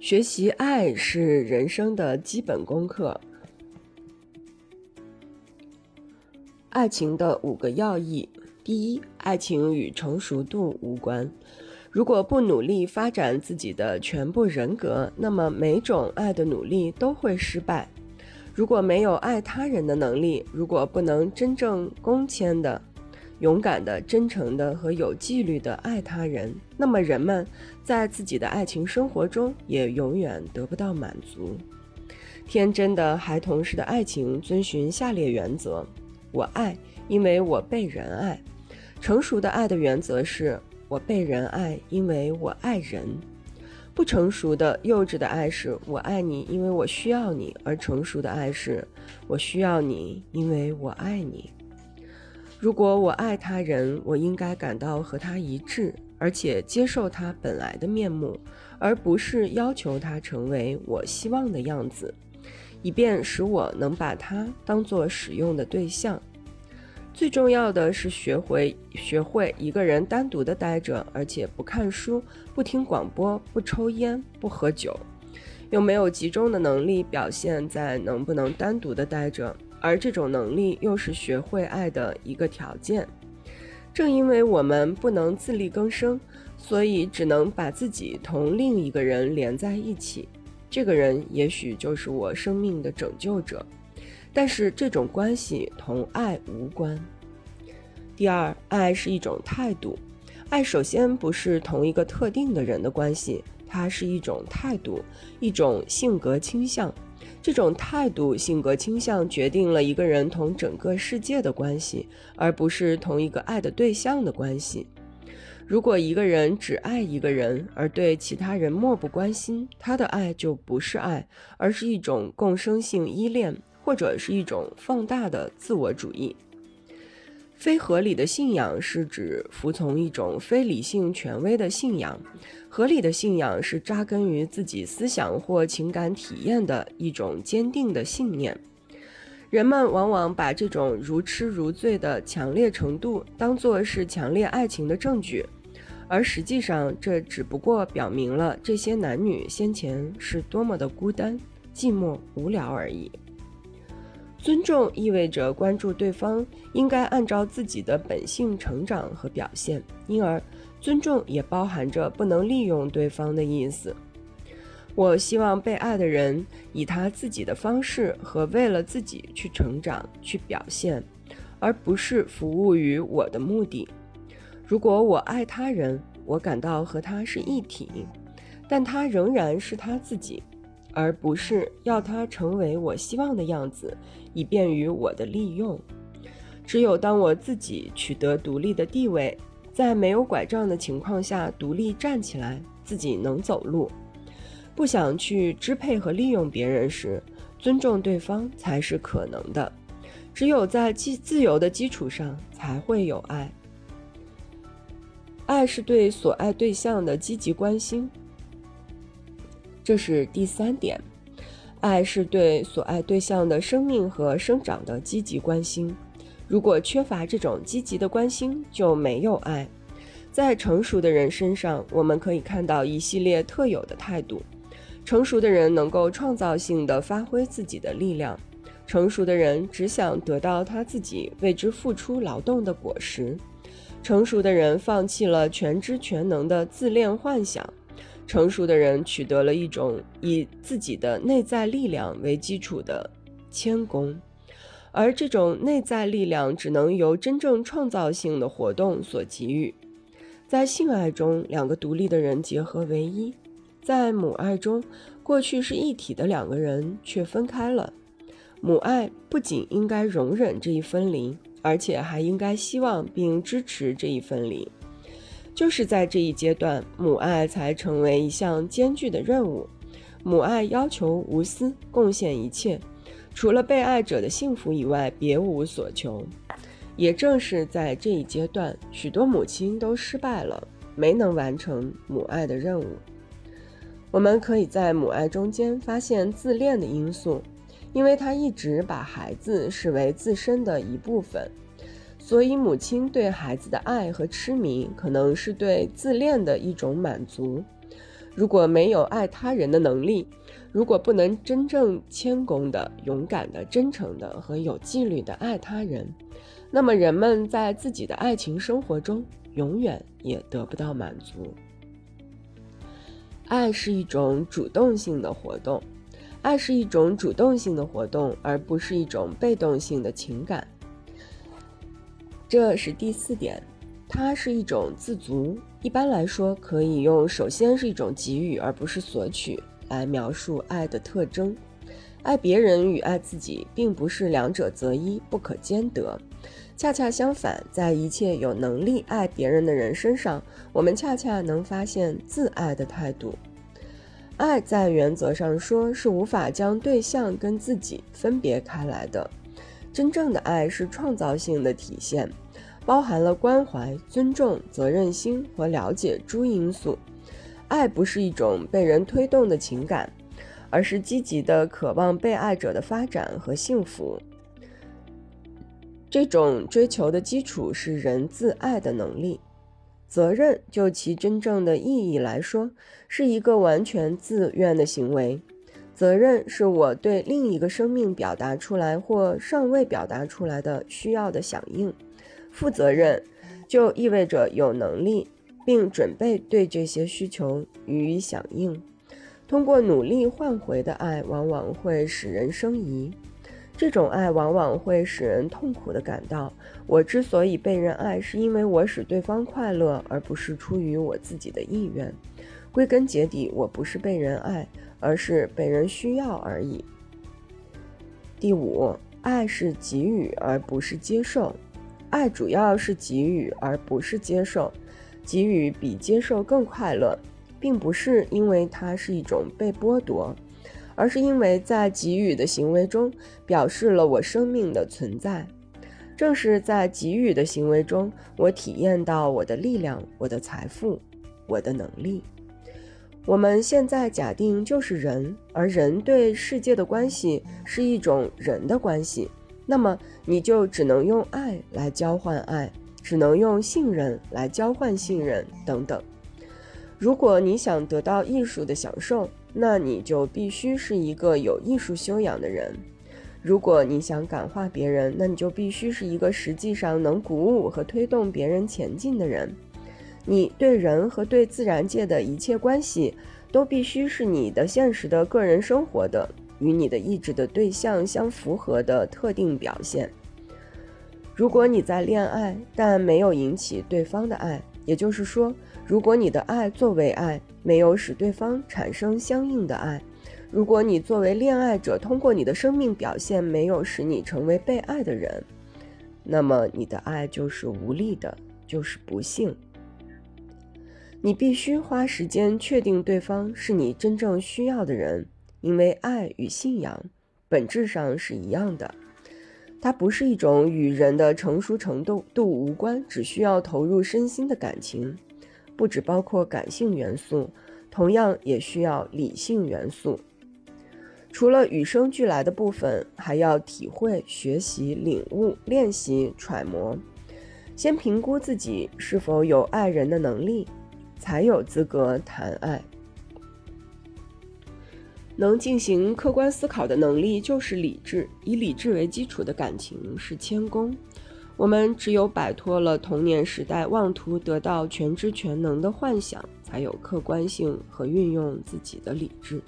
学习爱是人生的基本功课。爱情的五个要义：第一，爱情与成熟度无关。如果不努力发展自己的全部人格，那么每种爱的努力都会失败。如果没有爱他人的能力，如果不能真正恭谦的。勇敢的、真诚的和有纪律的爱他人，那么人们在自己的爱情生活中也永远得不到满足。天真的孩童式的爱情遵循下列原则：我爱，因为我被人爱；成熟的爱的原则是我被人爱，因为我爱人；不成熟的、幼稚的爱是我爱你，因为我需要你；而成熟的爱是我需要你，因为我爱你。如果我爱他人，我应该感到和他一致，而且接受他本来的面目，而不是要求他成为我希望的样子，以便使我能把他当做使用的对象。最重要的是学会学会一个人单独的待着，而且不看书、不听广播、不抽烟、不喝酒，又没有集中的能力表现在能不能单独的待着。而这种能力又是学会爱的一个条件。正因为我们不能自力更生，所以只能把自己同另一个人连在一起。这个人也许就是我生命的拯救者，但是这种关系同爱无关。第二，爱是一种态度。爱首先不是同一个特定的人的关系，它是一种态度，一种性格倾向。这种态度、性格倾向决定了一个人同整个世界的关系，而不是同一个爱的对象的关系。如果一个人只爱一个人，而对其他人漠不关心，他的爱就不是爱，而是一种共生性依恋，或者是一种放大的自我主义。非合理的信仰是指服从一种非理性权威的信仰，合理的信仰是扎根于自己思想或情感体验的一种坚定的信念。人们往往把这种如痴如醉的强烈程度当作是强烈爱情的证据，而实际上这只不过表明了这些男女先前是多么的孤单、寂寞、无聊而已。尊重意味着关注对方应该按照自己的本性成长和表现，因而尊重也包含着不能利用对方的意思。我希望被爱的人以他自己的方式和为了自己去成长去表现，而不是服务于我的目的。如果我爱他人，我感到和他是一体，但他仍然是他自己。而不是要他成为我希望的样子，以便于我的利用。只有当我自己取得独立的地位，在没有拐杖的情况下独立站起来，自己能走路，不想去支配和利用别人时，尊重对方才是可能的。只有在基自由的基础上，才会有爱。爱是对所爱对象的积极关心。这是第三点，爱是对所爱对象的生命和生长的积极关心。如果缺乏这种积极的关心，就没有爱。在成熟的人身上，我们可以看到一系列特有的态度。成熟的人能够创造性的发挥自己的力量。成熟的人只想得到他自己为之付出劳动的果实。成熟的人放弃了全知全能的自恋幻想。成熟的人取得了一种以自己的内在力量为基础的谦恭，而这种内在力量只能由真正创造性的活动所给予。在性爱中，两个独立的人结合为一；在母爱中，过去是一体的两个人却分开了。母爱不仅应该容忍这一分离，而且还应该希望并支持这一分离。就是在这一阶段，母爱才成为一项艰巨的任务。母爱要求无私，贡献一切，除了被爱者的幸福以外，别无所求。也正是在这一阶段，许多母亲都失败了，没能完成母爱的任务。我们可以在母爱中间发现自恋的因素，因为她一直把孩子视为自身的一部分。所以，母亲对孩子的爱和痴迷，可能是对自恋的一种满足。如果没有爱他人的能力，如果不能真正谦恭的、勇敢的、真诚的和有纪律的爱他人，那么人们在自己的爱情生活中永远也得不到满足。爱是一种主动性的活动，爱是一种主动性的活动，而不是一种被动性的情感。这是第四点，它是一种自足。一般来说，可以用“首先是一种给予，而不是索取”来描述爱的特征。爱别人与爱自己，并不是两者择一，不可兼得。恰恰相反，在一切有能力爱别人的人身上，我们恰恰能发现自爱的态度。爱在原则上说是无法将对象跟自己分别开来的。真正的爱是创造性的体现，包含了关怀、尊重、责任心和了解诸因素。爱不是一种被人推动的情感，而是积极的渴望被爱者的发展和幸福。这种追求的基础是人自爱的能力。责任就其真正的意义来说，是一个完全自愿的行为。责任是我对另一个生命表达出来或尚未表达出来的需要的响应。负责任就意味着有能力并准备对这些需求予以响应。通过努力换回的爱，往往会使人生疑。这种爱往往会使人痛苦地感到，我之所以被人爱，是因为我使对方快乐，而不是出于我自己的意愿。归根结底，我不是被人爱，而是被人需要而已。第五，爱是给予而不是接受，爱主要是给予而不是接受，给予比接受更快乐，并不是因为它是一种被剥夺。而是因为在给予的行为中表示了我生命的存在，正是在给予的行为中，我体验到我的力量、我的财富、我的能力。我们现在假定就是人，而人对世界的关系是一种人的关系，那么你就只能用爱来交换爱，只能用信任来交换信任，等等。如果你想得到艺术的享受，那你就必须是一个有艺术修养的人。如果你想感化别人，那你就必须是一个实际上能鼓舞和推动别人前进的人。你对人和对自然界的一切关系，都必须是你的现实的个人生活的与你的意志的对象相符合的特定表现。如果你在恋爱，但没有引起对方的爱，也就是说，如果你的爱作为爱，没有使对方产生相应的爱；如果你作为恋爱者，通过你的生命表现没有使你成为被爱的人，那么你的爱就是无力的，就是不幸。你必须花时间确定对方是你真正需要的人，因为爱与信仰本质上是一样的，它不是一种与人的成熟程度度无关，只需要投入身心的感情。不只包括感性元素，同样也需要理性元素。除了与生俱来的部分，还要体会、学习、领悟、练习、揣摩。先评估自己是否有爱人的能力，才有资格谈爱。能进行客观思考的能力就是理智，以理智为基础的感情是谦恭。我们只有摆脱了童年时代妄图得到全知全能的幻想，才有客观性和运用自己的理智。